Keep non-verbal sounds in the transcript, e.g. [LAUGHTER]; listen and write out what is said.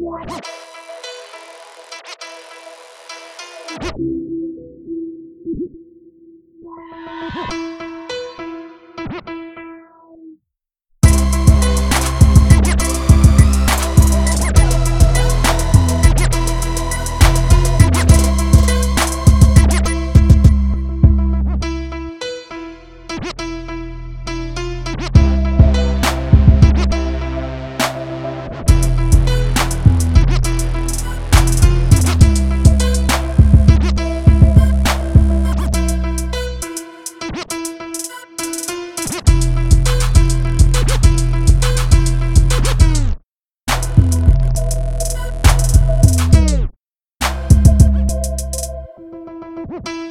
What? you [LAUGHS]